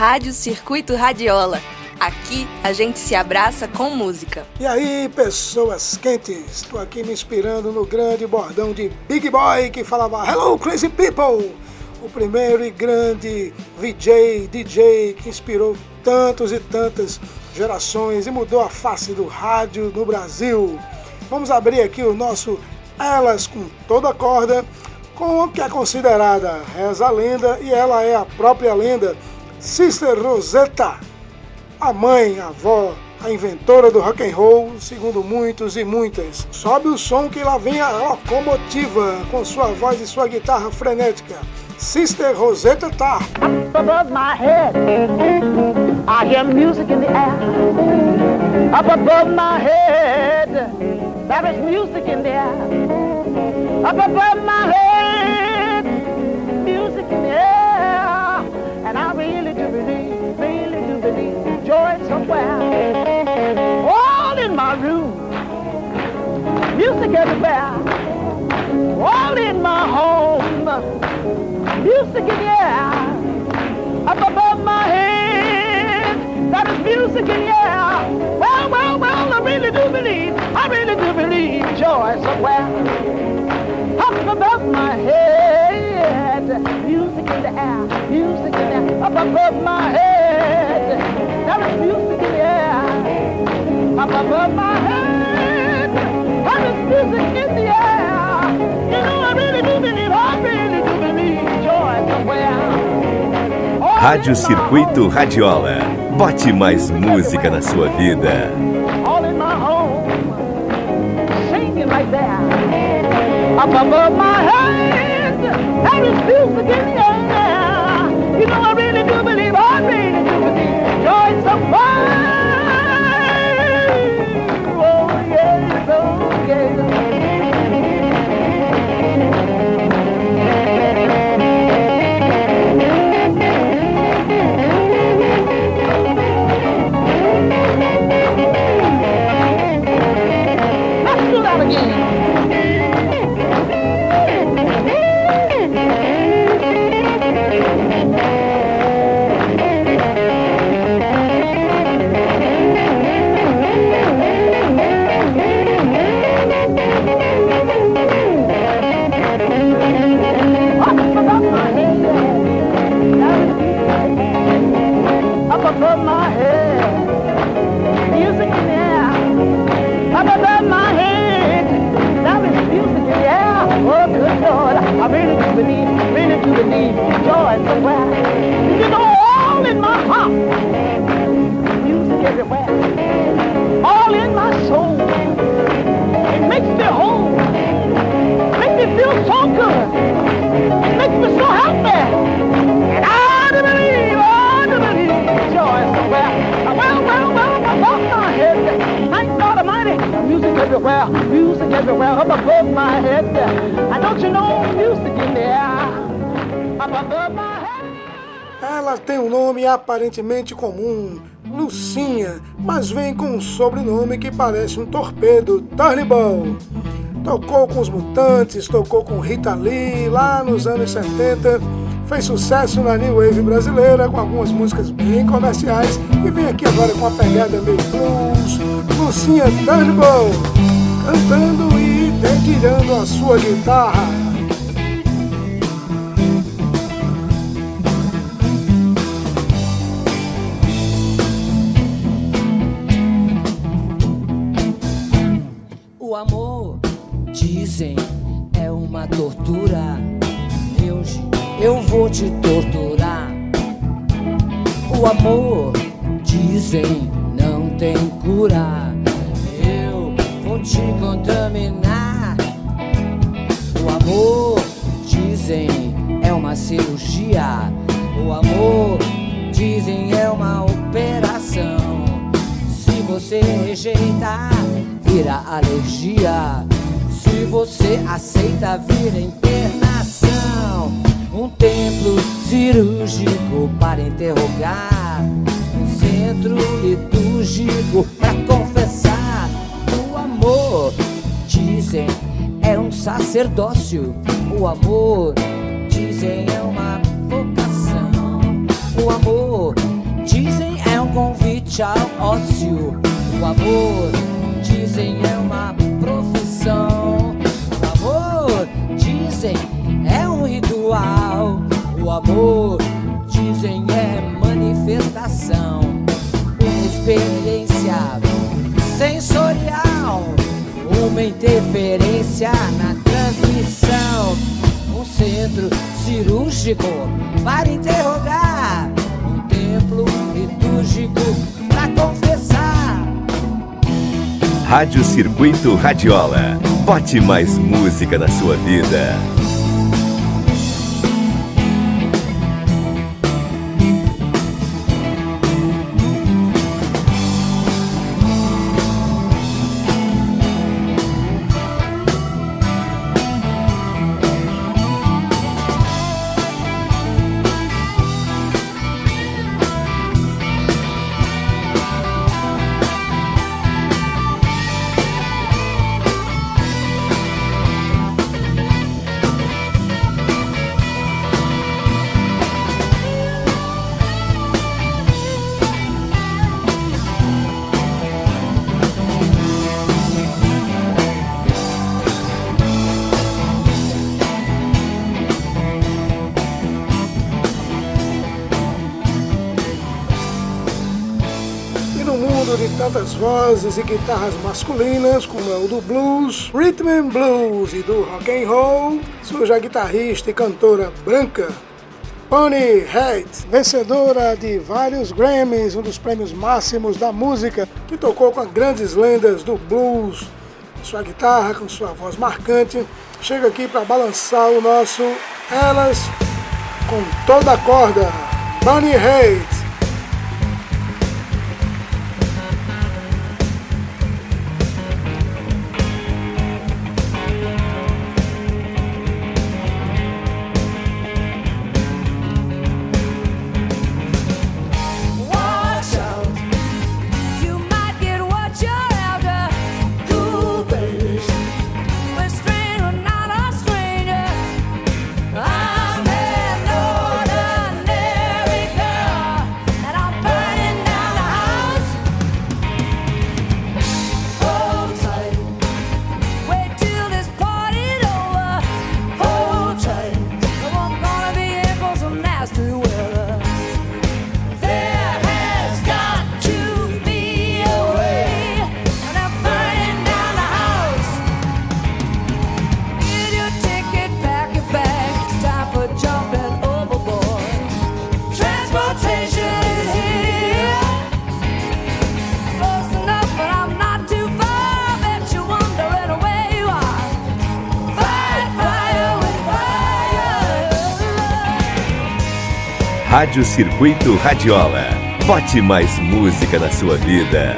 Rádio Circuito Radiola. Aqui a gente se abraça com música. E aí, pessoas quentes? Estou aqui me inspirando no grande bordão de Big Boy que falava Hello Crazy People! O primeiro e grande VJ, DJ que inspirou tantos e tantas gerações e mudou a face do rádio no Brasil. Vamos abrir aqui o nosso Elas com toda a corda com o que é considerada reza a lenda e ela é a própria lenda, Sister Rosetta, a mãe, a avó, a inventora do rock and roll, segundo muitos e muitas. Sobe o som que lá vem a locomotiva com sua voz e sua guitarra frenética. Sister Rosetta Tarp. Up above my head, I hear music in the air. Up above my head, there is music in the air. Up above my head. Rádio Circuito Radiola. Bote mais música na sua vida. All in my home. Singing like that. Up above my head. Music in the air. You know, I really do believe, I really do believe joy somewhere. Oh, do believe, really do believe joy somewhere. Know, all in my heart. Music everywhere. All in my soul. It makes me whole. Makes me feel so good. Everywhere, music everywhere, up above my head. And don't you know, music in the air, up above my head. Ela tem um nome aparentemente comum, Lucinha, mas vem com um sobrenome que parece um torpedo, Turnbull. Tocou com os Mutantes, tocou com Rita Lee lá nos anos 70, fez sucesso na New Wave brasileira com algumas músicas bem comerciais e vem aqui agora com uma pegada meio blues, Lucinha Turnbull, cantando e dedilhando a sua guitarra. Te torturar. O amor, cirúrgico para interrogar. Um centro litúrgico para confessar. O amor, dizem, é um sacerdócio. O amor, dizem, é uma vocação. O amor, dizem é um convite ao ócio. O amor, dizem é uma profissão. O amor, dizem é um ritual. Amor, dizem é manifestação. Uma experiência sensorial. Uma interferência na transmissão. Um centro cirúrgico para interrogar. Um templo litúrgico para confessar. Rádio Circuito Radiola. Bote mais música na sua vida. Vozes e guitarras masculinas, como é o do blues, rhythm and blues e do rock and roll, surge a guitarrista e cantora branca Bonnie Raitt, vencedora de vários Grammys, um dos prêmios máximos da música, que tocou com grandes lendas do blues, sua guitarra, com sua voz marcante, chega aqui para balançar o nosso Elas com toda a corda. Bonnie Raitt. Rádio Circuito Radiola. Bote mais música na sua vida.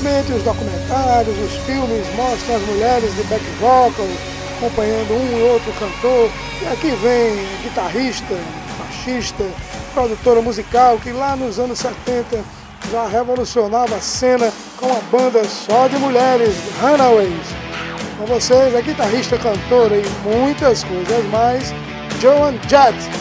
Geralmente os documentários, os filmes mostram as mulheres de back vocal acompanhando um e outro cantor. E aqui vem guitarrista, baixista, produtora musical que lá nos anos 70 já revolucionava a cena com a banda só de mulheres, Runaways. Com vocês, a guitarrista, cantora e muitas coisas mais, Joan Jett.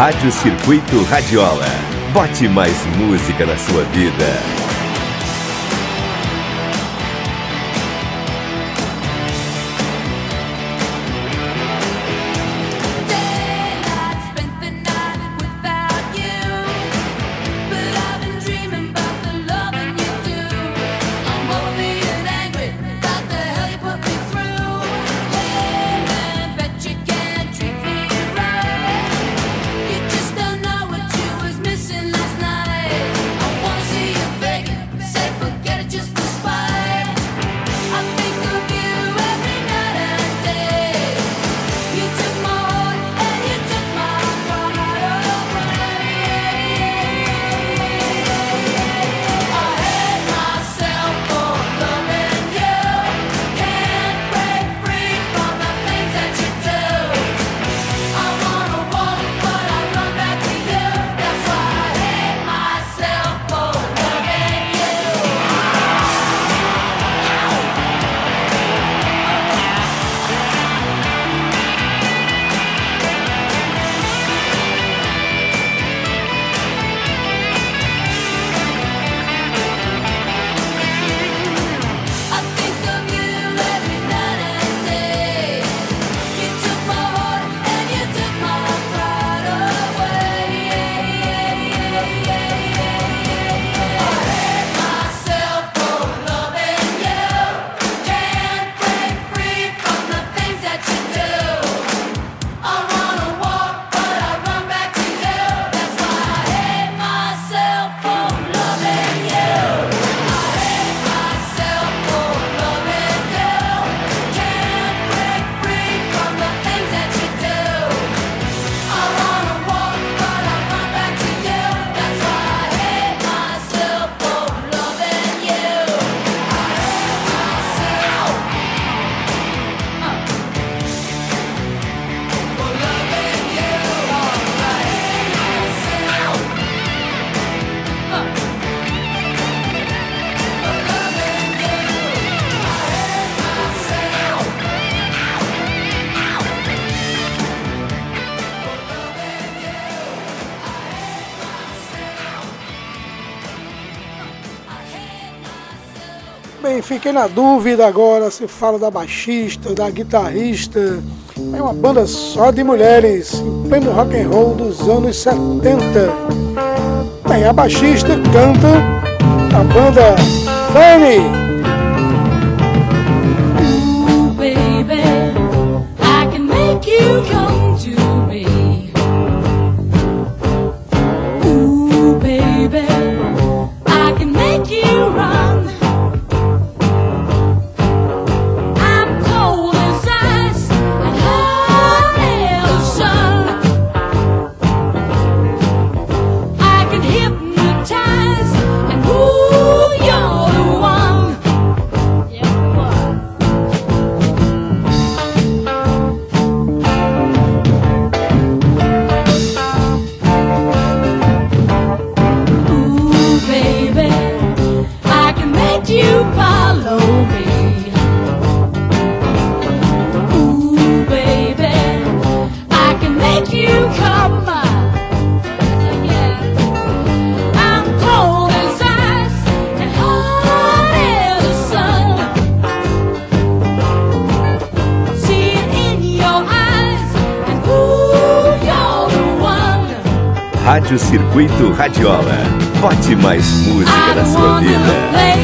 Rádio Circuito Radiola. Bote mais música na sua vida. Bem, fiquei na dúvida agora se fala da baixista, da guitarrista. É uma banda só de mulheres, em pleno rock and roll dos anos 70. Bem, a baixista canta a banda Fanny. Rádio Circuito Radiola. Bote mais música na sua vida.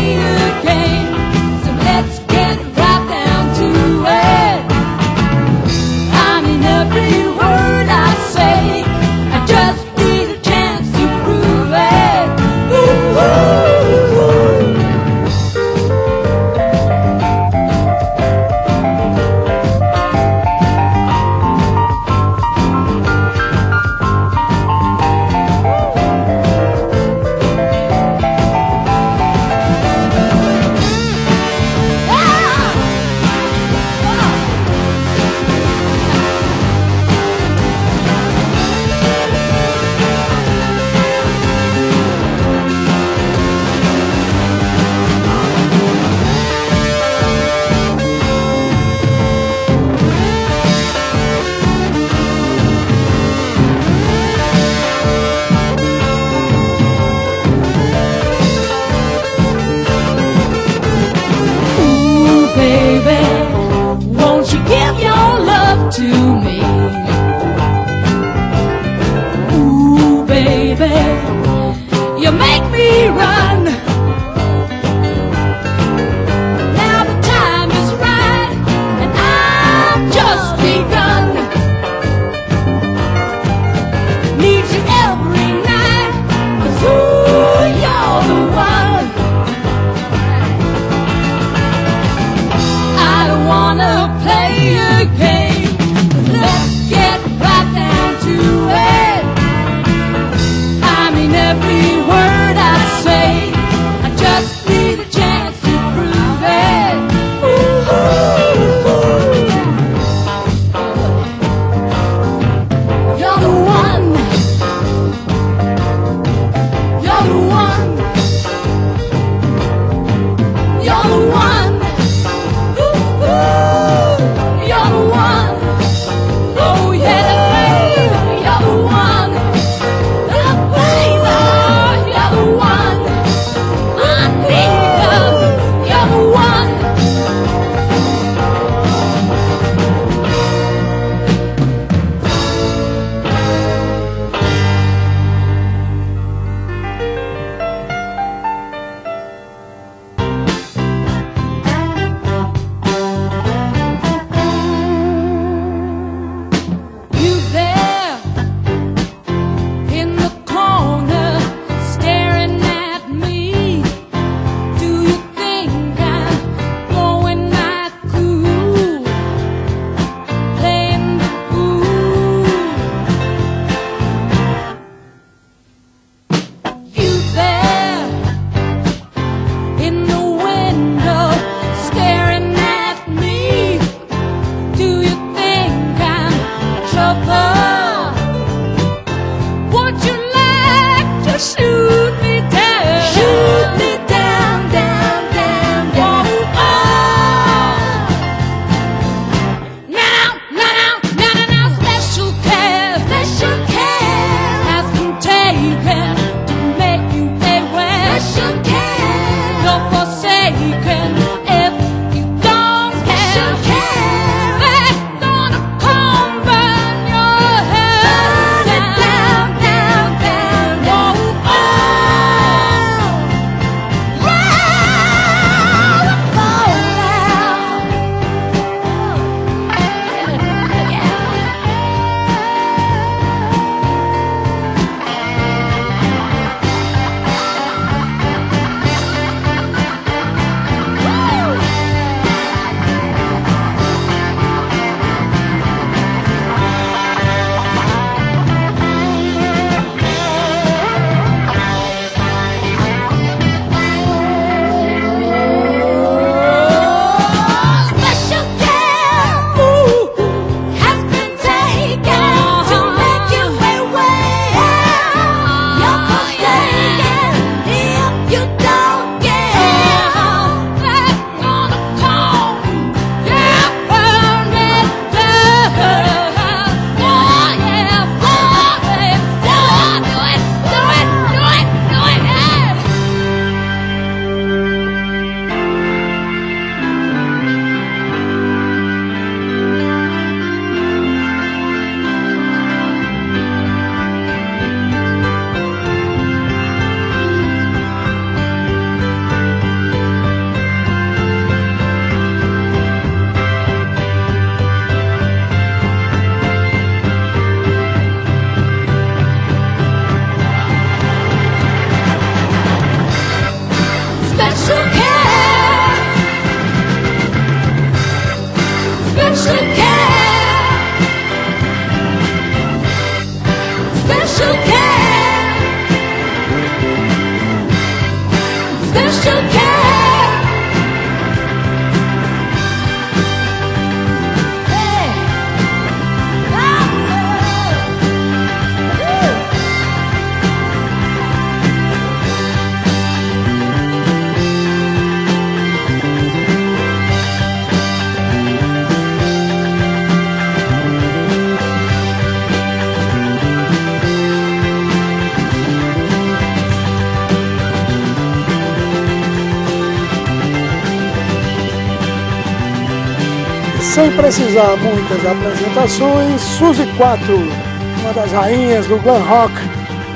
Sem precisar muitas apresentações, Suzy 4, uma das rainhas do glam rock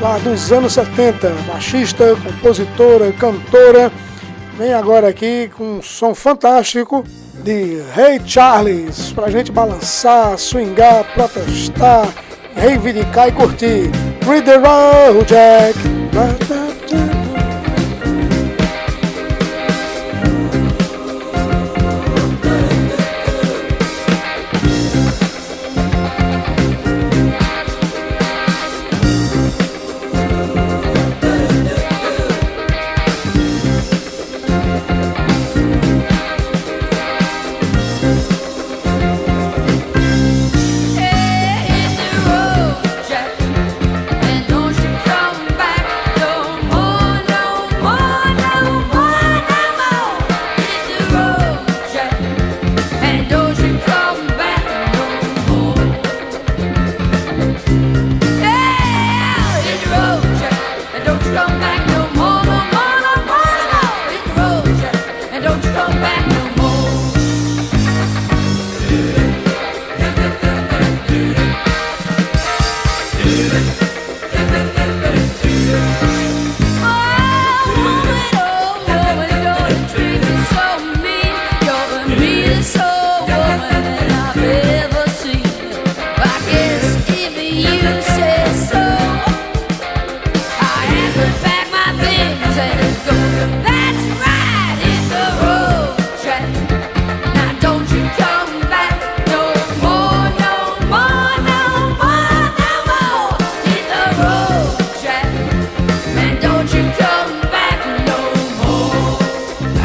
lá dos anos 70, baixista, compositora, cantora, vem agora aqui com um som fantástico de Hey Charles, pra gente balançar, swingar, protestar, reivindicar e curtir. Read the road, Jack!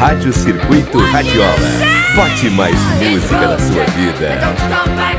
Rádio Circuito Radiola. Bote mais música na sua vida. Então,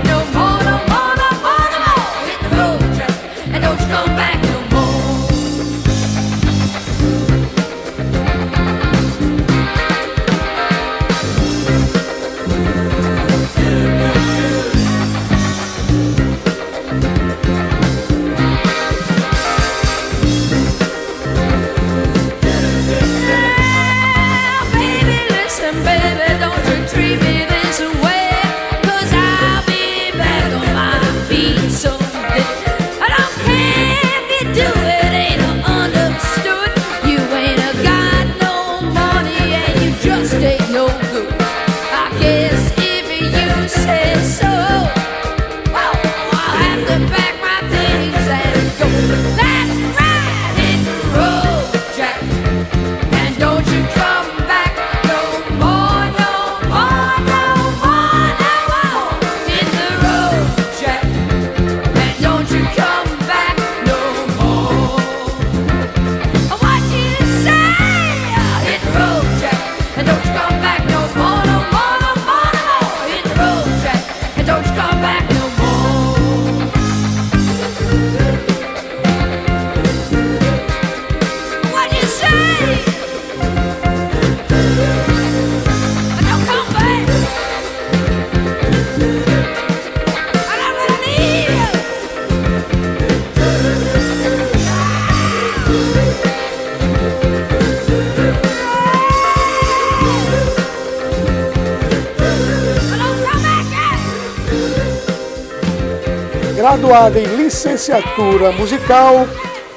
graduada em licenciatura musical,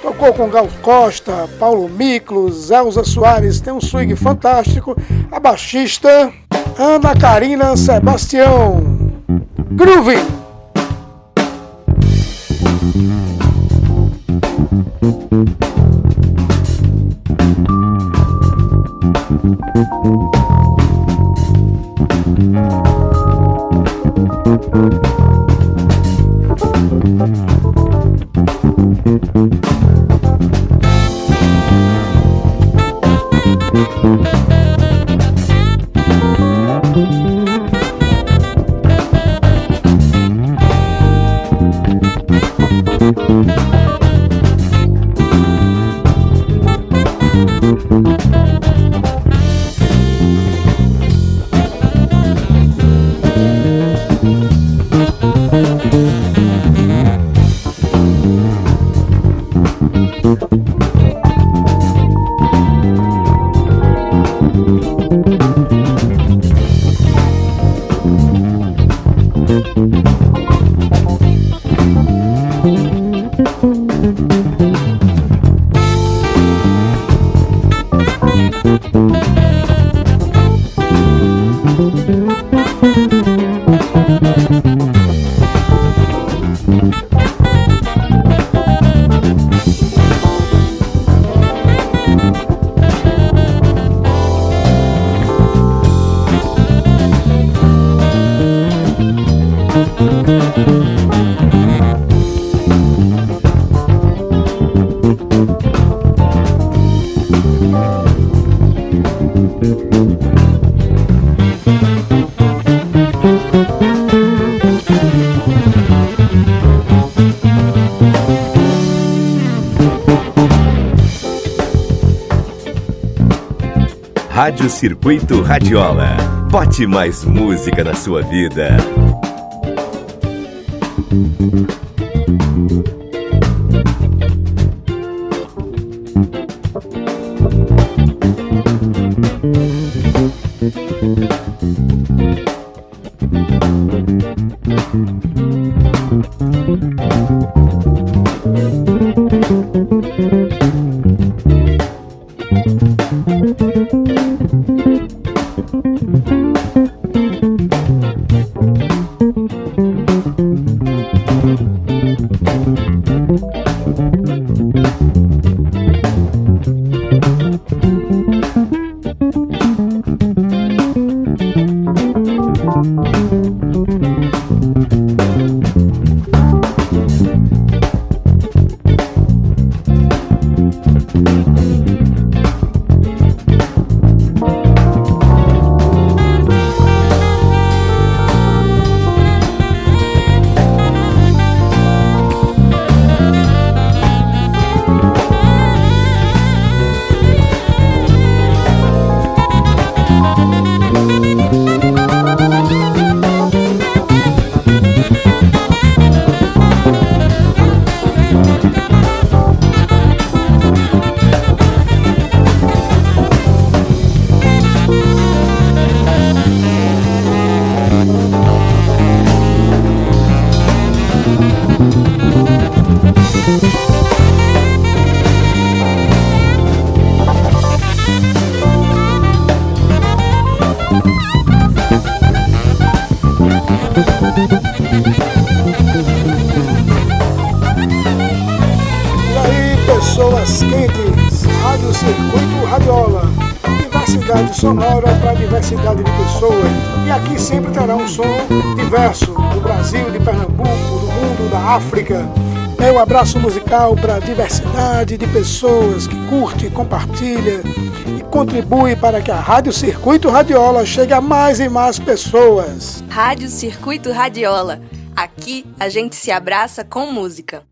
tocou com Gal Costa, Paulo Miklos, Elza Soares, tem um swing fantástico, a baixista Ana Karina Sebastião. Groove! Rádio Circuito Radiola. Bote mais música na sua vida. Mm-hmm. Sonora para diversidade de pessoas. E aqui sempre terá um som diverso do Brasil, de Pernambuco, do mundo, da África. É um abraço musical para a diversidade de pessoas que curte, compartilha e contribui para que a Rádio Circuito Radiola chegue a mais e mais pessoas. Rádio Circuito Radiola. Aqui a gente se abraça com música.